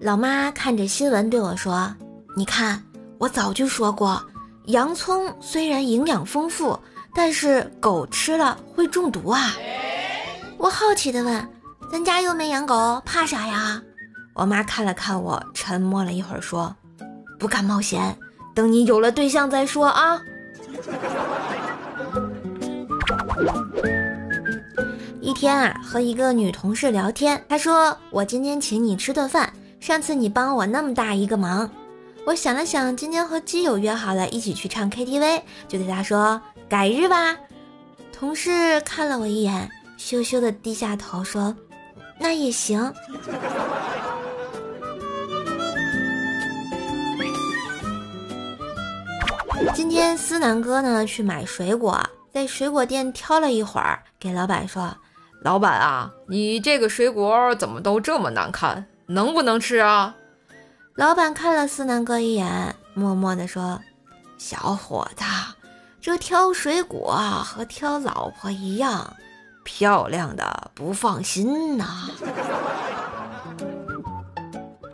老妈看着新闻对我说：“你看，我早就说过，洋葱虽然营养丰富，但是狗吃了会中毒啊。”我好奇的问：“咱家又没养狗，怕啥呀？”我妈看了看我，沉默了一会儿说：“不敢冒险，等你有了对象再说啊。”一天啊，和一个女同事聊天，她说：“我今天请你吃顿饭，上次你帮我那么大一个忙。”我想了想，今天和基友约好了一起去唱 KTV，就对他说：“改日吧。”同事看了我一眼，羞羞的低下头说：“那也行。”今天思南哥呢去买水果，在水果店挑了一会儿，给老板说：“老板啊，你这个水果怎么都这么难看？能不能吃啊？”老板看了思南哥一眼，默默地说：“小伙子，这挑水果和挑老婆一样，漂亮的不放心呐。”